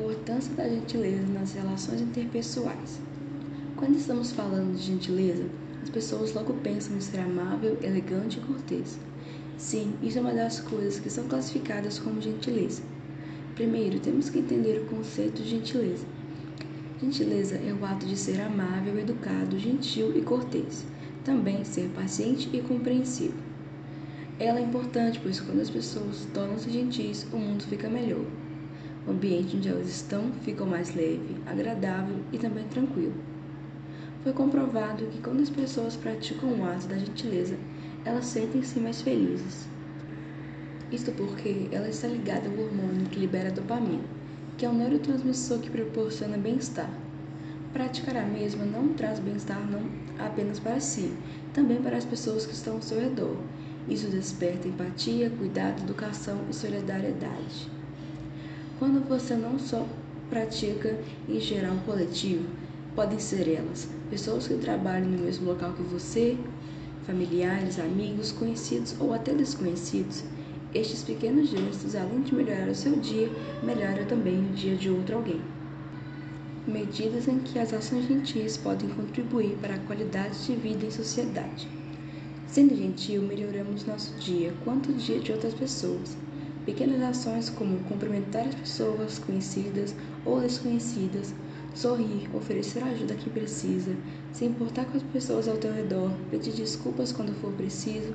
importância da gentileza nas relações interpessoais. Quando estamos falando de gentileza, as pessoas logo pensam em ser amável, elegante e cortês. Sim, isso é uma das coisas que são classificadas como gentileza. Primeiro, temos que entender o conceito de gentileza. Gentileza é o ato de ser amável, educado, gentil e cortês. Também ser paciente e compreensivo. Ela é importante, pois quando as pessoas tornam-se gentis, o mundo fica melhor. O ambiente onde elas estão fica mais leve, agradável e também tranquilo. Foi comprovado que quando as pessoas praticam o ato da gentileza, elas sentem-se mais felizes. Isto porque ela está ligada ao hormônio que libera dopamina, que é um neurotransmissor que proporciona bem-estar. Praticar a mesma não traz bem-estar não apenas para si, também para as pessoas que estão ao seu redor. Isso desperta empatia, cuidado, educação e solidariedade. Quando você não só pratica em geral coletivo, podem ser elas pessoas que trabalham no mesmo local que você, familiares, amigos, conhecidos ou até desconhecidos. Estes pequenos gestos, além de melhorar o seu dia, melhoram também o dia de outro alguém. Medidas em que as ações gentis podem contribuir para a qualidade de vida em sociedade. Sendo gentil, melhoramos nosso dia quanto o dia de outras pessoas. Pequenas ações como cumprimentar as pessoas conhecidas ou desconhecidas, sorrir, oferecer ajuda a quem precisa, se importar com as pessoas ao teu redor, pedir desculpas quando for preciso,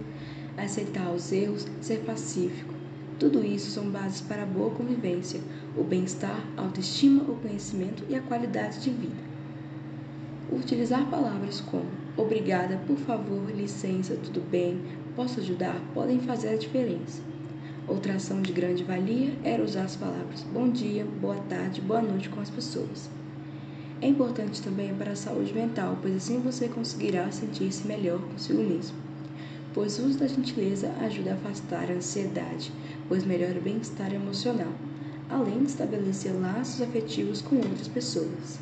aceitar os erros, ser pacífico. Tudo isso são bases para a boa convivência, o bem-estar, a autoestima, o conhecimento e a qualidade de vida. Utilizar palavras como obrigada, por favor, licença, tudo bem, posso ajudar podem fazer a diferença. Outra ação de grande valia era usar as palavras bom dia, boa tarde, boa noite com as pessoas. É importante também para a saúde mental, pois assim você conseguirá sentir-se melhor consigo mesmo. Pois o uso da gentileza ajuda a afastar a ansiedade, pois melhora o bem-estar emocional, além de estabelecer laços afetivos com outras pessoas.